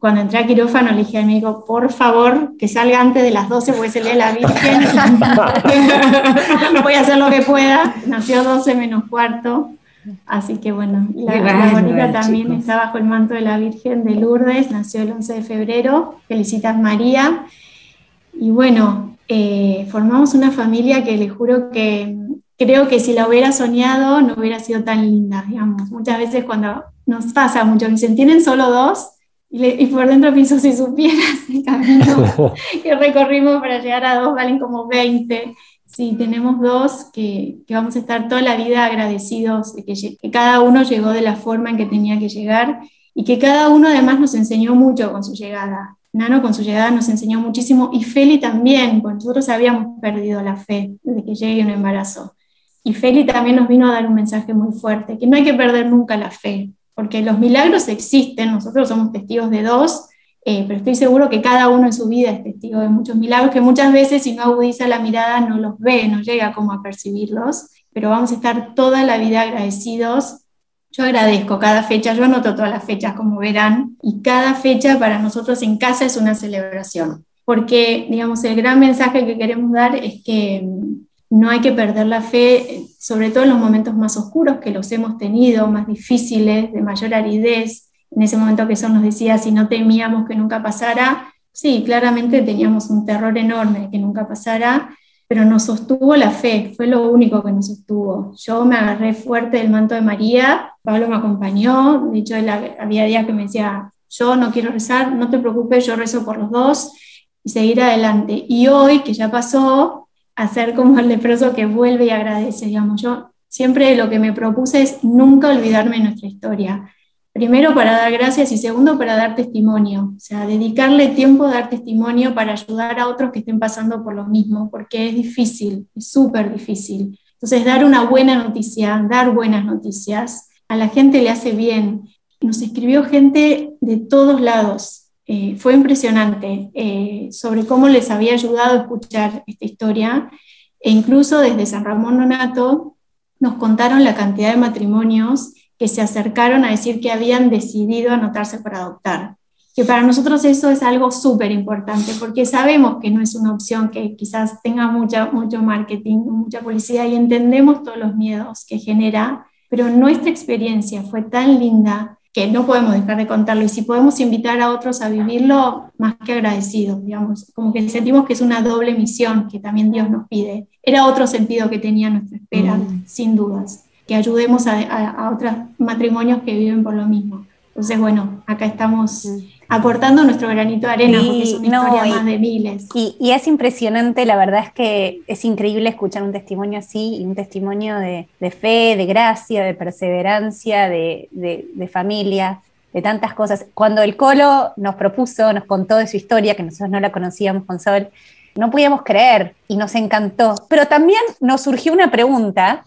cuando entré a quirófano le dije al médico, por favor, que salga antes de las 12 porque se lee la Virgen. Voy a hacer lo que pueda. Nació 12 menos cuarto. Así que bueno, la, la bonita también está bajo el manto de la Virgen de Lourdes, nació el 11 de febrero. Felicitas María. Y bueno, eh, formamos una familia que le juro que creo que si la hubiera soñado no hubiera sido tan linda, digamos. Muchas veces cuando nos pasa mucho, dicen, ¿tienen solo dos? Y, por dentro pienso, si supieras el camino que recorrimos para llegar a dos, valen como 20. Sí, tenemos dos que, que vamos a estar toda la vida agradecidos de que, que, cada uno llegó de la forma en que tenía que llegar y que cada uno además nos enseñó mucho con su llegada. Nano con su llegada nos enseñó muchísimo y Feli también, porque nosotros habíamos perdido la fe desde que llegue un embarazo. Y Feli también nos vino a dar un mensaje muy fuerte, que no hay que perder nunca la fe, porque los milagros existen, nosotros somos testigos de dos, eh, pero estoy seguro que cada uno en su vida es testigo de muchos milagros que muchas veces si no agudiza la mirada no los ve, no llega como a percibirlos, pero vamos a estar toda la vida agradecidos. Yo agradezco cada fecha, yo anoto todas las fechas como verán, y cada fecha para nosotros en casa es una celebración, porque digamos el gran mensaje que queremos dar es que no hay que perder la fe, sobre todo en los momentos más oscuros que los hemos tenido, más difíciles, de mayor aridez. En ese momento que son nos decía, si no temíamos que nunca pasara, sí, claramente teníamos un terror enorme que nunca pasara, pero nos sostuvo la fe, fue lo único que nos sostuvo. Yo me agarré fuerte del manto de María, Pablo me acompañó, de hecho había días que me decía, yo no quiero rezar, no te preocupes, yo rezo por los dos y seguir adelante. Y hoy, que ya pasó, hacer como el leproso que vuelve y agradece, digamos. Yo siempre lo que me propuse es nunca olvidarme de nuestra historia. Primero para dar gracias y segundo para dar testimonio, o sea, dedicarle tiempo a dar testimonio para ayudar a otros que estén pasando por lo mismo, porque es difícil, es súper difícil. Entonces, dar una buena noticia, dar buenas noticias, a la gente le hace bien. Nos escribió gente de todos lados, eh, fue impresionante eh, sobre cómo les había ayudado a escuchar esta historia e incluso desde San Ramón Nonato nos contaron la cantidad de matrimonios que se acercaron a decir que habían decidido anotarse para adoptar. Que para nosotros eso es algo súper importante porque sabemos que no es una opción que quizás tenga mucha, mucho marketing, mucha publicidad y entendemos todos los miedos que genera, pero nuestra experiencia fue tan linda que no podemos dejar de contarlo y si podemos invitar a otros a vivirlo, más que agradecidos, digamos, como que sentimos que es una doble misión que también Dios nos pide. Era otro sentido que tenía nuestra espera, mm. sin dudas, que ayudemos a, a, otros matrimonios que viven por lo mismo. Entonces, bueno, acá estamos mm aportando nuestro granito de arena, porque es una historia más de miles. Y, es impresionante, la verdad es que es increíble escuchar un testimonio así, y un testimonio de, fe, de gracia, de perseverancia, de, de, familia, de tantas cosas. Cuando el Colo nos propuso, nos contó de su historia, que nosotros no la conocíamos con Sol, no podíamos creer y nos encantó. Pero también nos surgió una pregunta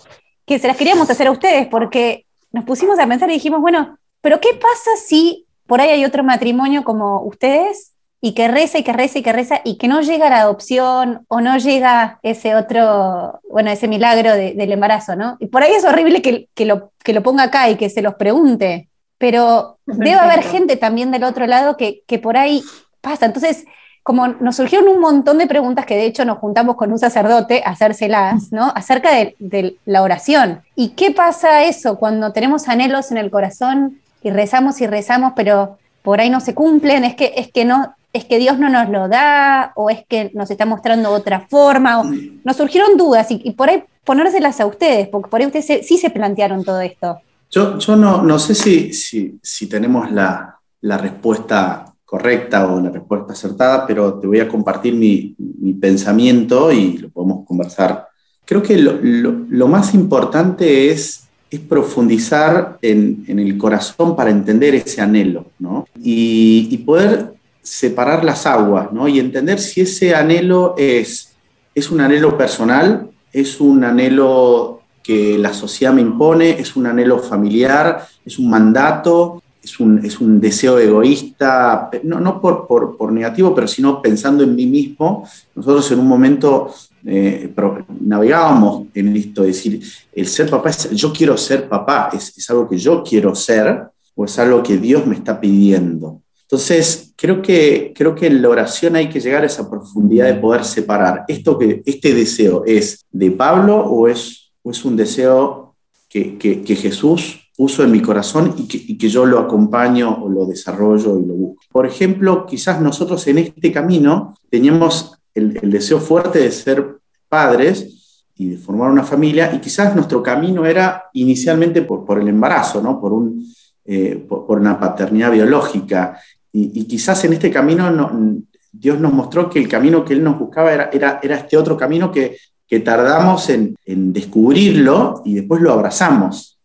que se las queríamos hacer a ustedes, porque nos pusimos a pensar y dijimos, bueno, pero ¿qué pasa si por ahí hay otro matrimonio como ustedes y que reza y que reza y que reza y que no llega a la adopción o no llega ese otro, bueno, ese milagro del embarazo, ¿no? Y por ahí es horrible que, lo, que lo ponga acá y que se los pregunte, pero debe haber gente también del otro lado que, que por ahí pasa. Entonces, como nos surgieron un montón de preguntas que de hecho nos juntamos con un sacerdote a hacérselas, ¿no? Acerca de, la oración. ¿Y qué pasa eso cuando tenemos anhelos en el corazón y rezamos y rezamos, pero por ahí no se cumplen? Es que, es que no, es que Dios no nos lo da, o es que nos está mostrando otra forma, o nos surgieron dudas y, por ahí ponérselas a ustedes, porque por ahí ustedes sí se plantearon todo esto. Yo, yo no, no sé si, si, tenemos la, la respuesta correcta o la respuesta acertada, pero te voy a compartir mi, pensamiento y lo podemos conversar. Creo que lo, más importante es, es profundizar en, el corazón para entender ese anhelo, ¿no? Y, poder separar las aguas, ¿no? Y entender si ese anhelo es, es un anhelo personal, es un anhelo que la sociedad me impone, es un anhelo familiar, es un mandato, es un, deseo egoísta, no, no por, por, negativo, pero sino pensando en mí mismo. Nosotros en un momento eh, navegábamos en esto, es decir, el ser papá es, yo quiero ser papá, es, es, algo que yo quiero ser o es algo que Dios me está pidiendo. Entonces, creo que, creo que en la oración hay que llegar a esa profundidad de poder separar esto que, este deseo es de Pablo o es, o es un deseo que, que, que Jesús puso en mi corazón y que, yo lo acompaño o lo desarrollo y lo busco. Por ejemplo, quizás nosotros en este camino teníamos el, deseo fuerte de ser padres y de formar una familia y quizás nuestro camino era inicialmente por, el embarazo, ¿no? por, un, eh, por, una paternidad biológica. Y, quizás en este camino no, Dios nos mostró que el camino que Él nos buscaba era, era, era este otro camino que, que tardamos en, en descubrirlo y después lo abrazamos.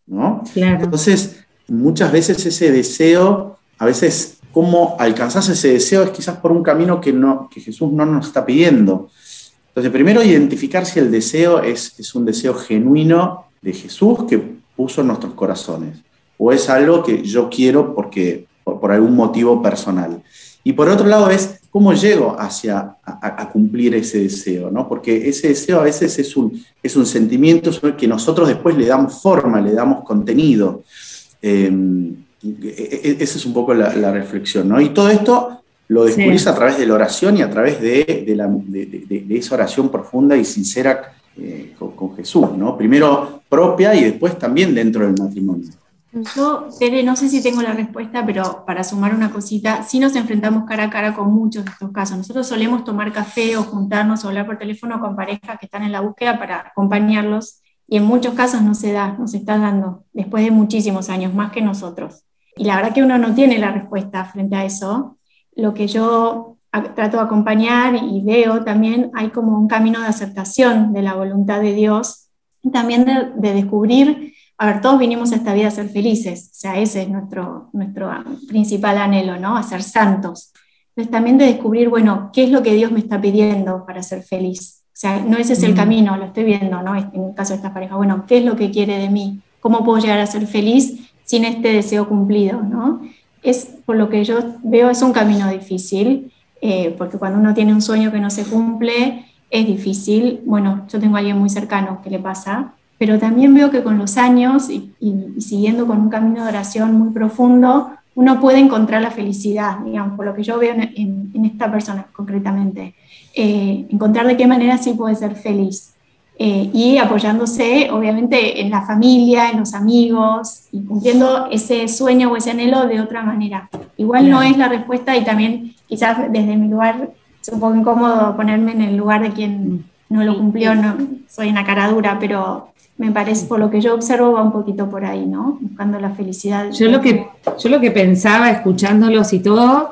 Entonces, muchas veces ese deseo, a veces cómo alcanzas ese deseo es quizás por un camino que, no, que Jesús no nos está pidiendo. Entonces, primero identificar si el deseo es, es un deseo genuino de Jesús que puso en nuestros corazones, o es algo que yo quiero porque, por, algún motivo personal. Y por otro lado es ¿Cómo llego hacia a, cumplir ese deseo? ¿no? Porque ese deseo a veces es un, es un sentimiento que nosotros después le damos forma, le damos contenido. Em, esa es un poco la, reflexión. ¿no? Y todo esto lo descubrís a través de la oración y a través de, de, la, de esa oración profunda y sincera eh, con, con, Jesús. ¿no? Primero propia y después también dentro del matrimonio. Yo, Tere, no sé si tengo la respuesta, pero para sumar una cosita, sí nos enfrentamos cara a cara con muchos de estos casos. Nosotros solemos tomar café o juntarnos o hablar por teléfono con parejas que están en la búsqueda para acompañarlos y en muchos casos no se da, no se está dando, después de muchísimos años, más que nosotros. Y la verdad que uno no tiene la respuesta frente a eso. Lo que yo trato de acompañar y veo también, hay como un camino de aceptación de la voluntad de Dios, también de, de descubrir a ver, todos vinimos a esta vida a ser felices, o sea, ese es nuestro, nuestro principal anhelo, ¿no? A ser santos. Entonces también de descubrir, bueno, ¿qué es lo que Dios me está pidiendo para ser feliz? O sea, no ese es el mm. camino, lo estoy viendo, ¿no? En el caso de esta pareja, bueno, ¿qué es lo que quiere de mí? ¿Cómo puedo llegar a ser feliz sin este deseo cumplido, ¿no? Es, por lo que yo veo, es un camino difícil, eh, porque cuando uno tiene un sueño que no se cumple, es difícil. Bueno, yo tengo a alguien muy cercano que le pasa, pero también veo que con los años y, siguiendo con un camino de oración muy profundo, uno puede encontrar la felicidad, digamos, por lo que yo veo en, esta persona concretamente. Eh, encontrar de qué manera sí puede ser feliz. Eh, y apoyándose, obviamente, en la familia, en los amigos, y cumpliendo ese sueño o ese anhelo de otra manera. Igual no es la respuesta y también quizás desde mi lugar es un poco incómodo ponerme en el lugar de quien no lo cumplió, no, soy una cara dura, pero me parece, por lo que yo observo, va un poquito por ahí, ¿no? Buscando la felicidad. Yo lo que, yo lo que pensaba, escuchándolos y todo,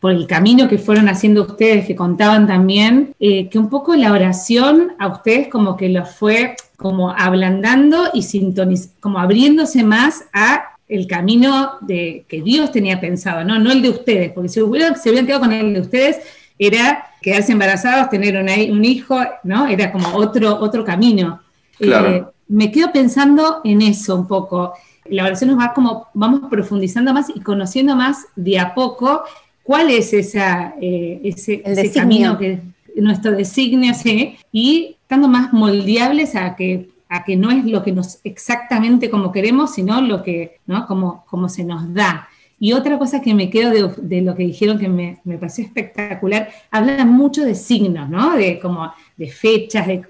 por el camino que fueron haciendo ustedes, que contaban también, eh, que un poco la oración a ustedes como que los fue como ablandando y sintoniz como abriéndose más a el camino de, que Dios tenía pensado, ¿no? No el de ustedes, porque si hubieran, se hubieran quedado con el de ustedes, era quedarse embarazados, tener un hijo, ¿no? Era como otro, otro camino. Claro. Eh, me quedo pensando en eso un poco. La oración nos va como, vamos profundizando más y conociendo más de a poco cuál es esa, eh, ese, camino que nuestro designio, sí, y estando más moldeables a que a que no es lo que nos exactamente como queremos, sino lo que, ¿no? Como, como se nos da. Y otra cosa que me quedo de, lo que dijeron que me, me, pareció espectacular, hablan mucho de signos, ¿no? De como de fechas, de,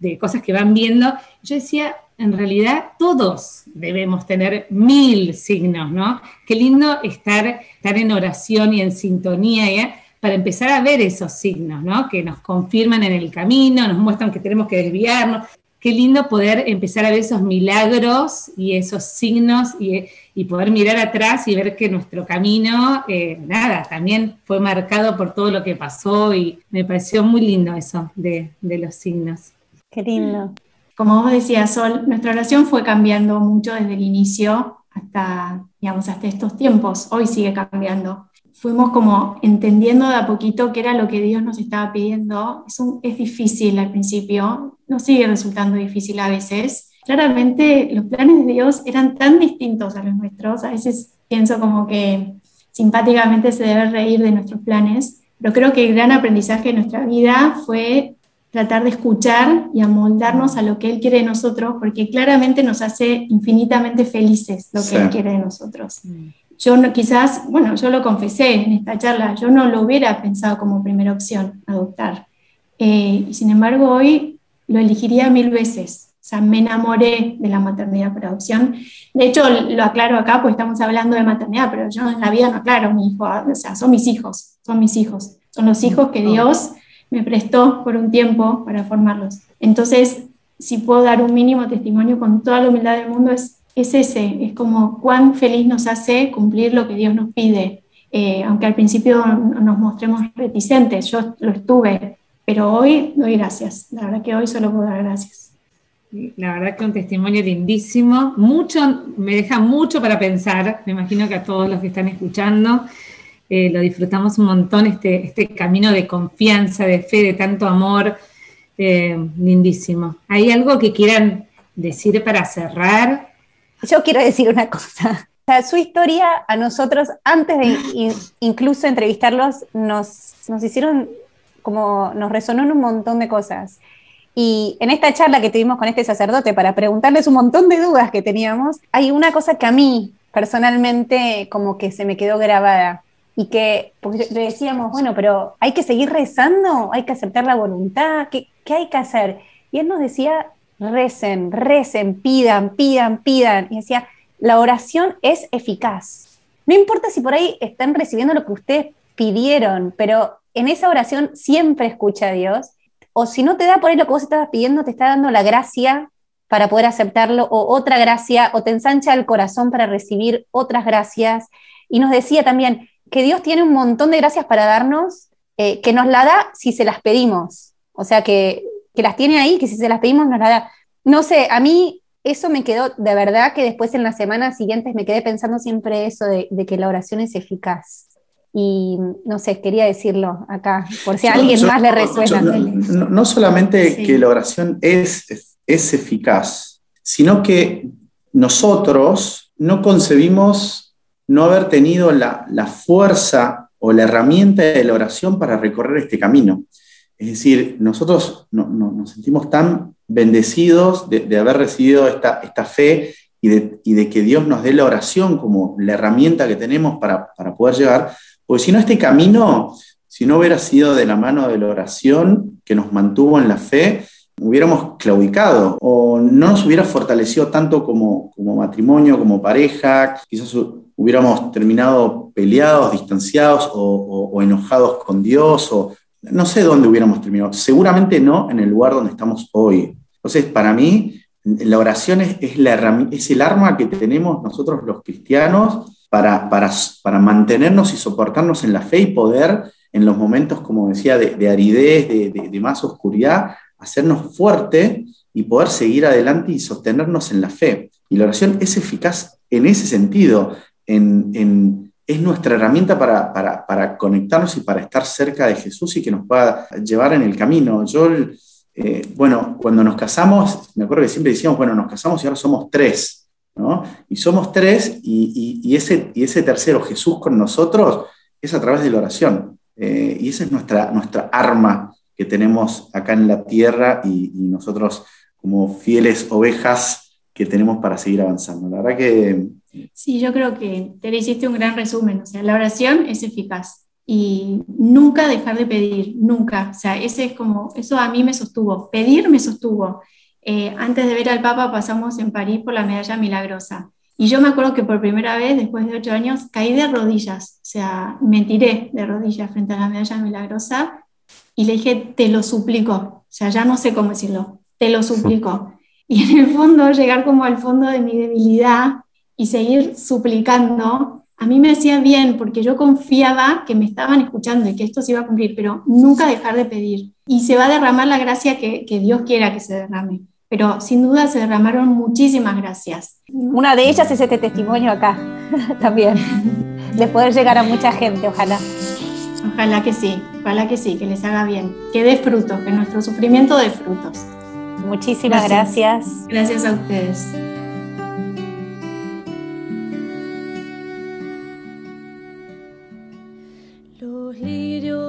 de cosas que van viendo. Yo decía, en realidad todos debemos tener mil signos, ¿no? Qué lindo estar, estar en oración y en sintonía ¿eh? para empezar a ver esos signos, ¿no? Que nos confirman en el camino, nos muestran que tenemos que desviarnos. Qué lindo poder empezar a ver esos milagros y esos signos y, poder mirar atrás y ver que nuestro camino, eh, nada, también fue marcado por todo lo que pasó y me pareció muy lindo eso de, de los signos. Qué lindo. Como vos decías, Sol, nuestra oración fue cambiando mucho desde el inicio hasta, digamos, hasta estos tiempos. Hoy sigue cambiando. Fuimos como entendiendo de a poquito qué era lo que Dios nos estaba pidiendo. Es, es difícil al principio, nos sigue resultando difícil a veces. Claramente los planes de Dios eran tan distintos a los nuestros. A veces pienso como que simpáticamente se debe reír de nuestros planes, pero creo que el gran aprendizaje de nuestra vida fue tratar de escuchar y amoldarnos a lo que Él quiere de nosotros, porque claramente nos hace infinitamente felices lo que Él quiere de nosotros. Mm. Yo no, quizás, bueno, yo lo confesé en esta charla, yo no lo hubiera pensado como primera opción, adoptar. Eh, y sin embargo, hoy lo elegiría mil veces. O sea, me enamoré de la maternidad por adopción. De hecho, lo aclaro acá, pues estamos hablando de maternidad, pero yo en la vida no aclaro mi hijo, o sea, son mis hijos, son mis hijos. Son los hijos que Dios me prestó por un tiempo para formarlos. Entonces, si puedo dar un mínimo testimonio con toda la humildad del mundo, es, es ese, es como cuán feliz nos hace cumplir lo que Dios nos pide. Eh, aunque al principio nos mostremos reticentes, yo lo estuve, pero hoy doy gracias. La verdad que hoy solo puedo dar gracias. La verdad que un testimonio lindísimo, mucho, me deja mucho para pensar, me imagino que a todos los que están escuchando. Eh, lo disfrutamos un montón, este, este camino de confianza, de fe, de tanto amor, eh, lindísimo. ¿Hay algo que quieran decir para cerrar? Yo quiero decir una cosa. su historia a nosotros, antes de incluso entrevistarlos, nos, nos hicieron como, nos resonó en un montón de cosas. Y en esta charla que tuvimos con este sacerdote para preguntarles un montón de dudas que teníamos, hay una cosa que a mí personalmente como que se me quedó grabada y que, le decíamos, bueno, pero hay que seguir rezando, hay que aceptar la voluntad, ¿qué, ¿qué, hay que hacer? Y él nos decía, recen, recen, pidan, pidan, pidan. Y decía, la oración es eficaz. No importa si por ahí están recibiendo lo que ustedes pidieron, pero en esa oración siempre escucha a Dios. O si no te da por ahí lo que vos estabas pidiendo, te está dando la gracia para poder aceptarlo, o otra gracia, o te ensancha el corazón para recibir otras gracias. Y nos decía también, que Dios tiene un montón de gracias para darnos, eh, que nos la da si se las pedimos. O sea, que, las tiene ahí, que si se las pedimos nos la da. No sé, a mí eso me quedó, de verdad que después en las semanas siguientes me quedé pensando siempre eso de, que la oración es eficaz. Y no sé, quería decirlo acá, por si a alguien más le resuena. no, solamente que la oración es, es eficaz, sino que nosotros no concebimos no haber tenido la, fuerza o la herramienta de la oración para recorrer este camino. Es decir, nosotros nos sentimos tan bendecidos de, haber recibido esta, esta fe y de, que Dios nos dé la oración como la herramienta que tenemos para, poder llegar, porque si no este camino, si no hubiera sido de la mano de la oración que nos mantuvo en la fe, hubiéramos claudicado o no nos hubiera fortalecido tanto como, como matrimonio, como pareja, quizás hubiéramos terminado peleados, distanciados o, enojados con Dios, o no sé dónde hubiéramos terminado. Seguramente no en el lugar donde estamos hoy. Entonces, para mí, la oración es, la es el arma que tenemos nosotros los cristianos para, para, para, mantenernos y soportarnos en la fe y poder, en los momentos, como decía, de, aridez, de, de, más oscuridad, hacernos fuerte y poder seguir adelante y sostenernos en la fe. Y la oración es eficaz en ese sentido es nuestra herramienta para, conectarnos y para estar cerca de Jesús y que nos pueda llevar en el camino. Yo, eh, bueno, cuando nos casamos, me acuerdo que siempre decíamos, bueno, nos casamos y ahora somos tres, ¿no? Y somos tres y, ese, y ese tercero, Jesús con nosotros, es a través de la oración. Eh, y esa es nuestra, nuestra arma que tenemos acá en la tierra y, nosotros como fieles ovejas que tenemos para seguir avanzando. La verdad que... Sí, yo creo que te le hiciste un gran resumen. O sea, la oración es eficaz y nunca dejar de pedir, nunca. O sea, ese es como, eso a mí me sostuvo. Pedir me sostuvo. Eh, antes de ver al Papa pasamos en París por la medalla milagrosa. Y yo me acuerdo que por primera vez, después de ocho años, caí de rodillas, o sea, me tiré de rodillas frente a la medalla milagrosa y le dije, te lo suplico, o sea, ya no sé cómo decirlo, te lo suplico. Y en el fondo, llegar como al fondo de mi debilidad y seguir suplicando, a mí me hacía bien porque yo confiaba que me estaban escuchando y que esto se iba a cumplir, pero nunca dejar de pedir. Y se va a derramar la gracia que, que Dios quiera que se derrame pero sin duda se derramaron muchísimas gracias. Una de ellas es este testimonio acá, también, de poder llegar a mucha gente, ojalá. Ojalá que sí, ojalá que sí, que les haga bien, que dé frutos, que nuestro sufrimiento dé frutos. Muchísimas gracias. Gracias, a ustedes. Los lirios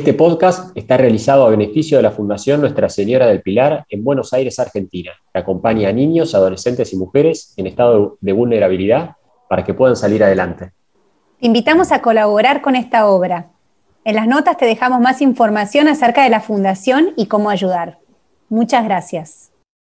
Este podcast está realizado a beneficio de la Fundación Nuestra Señora del Pilar en Buenos Aires, Argentina, que acompaña a niños, adolescentes y mujeres en estado de vulnerabilidad para que puedan salir adelante. Te invitamos a colaborar con esta obra. En las notas te dejamos más información acerca de la Fundación y cómo ayudar. Muchas gracias.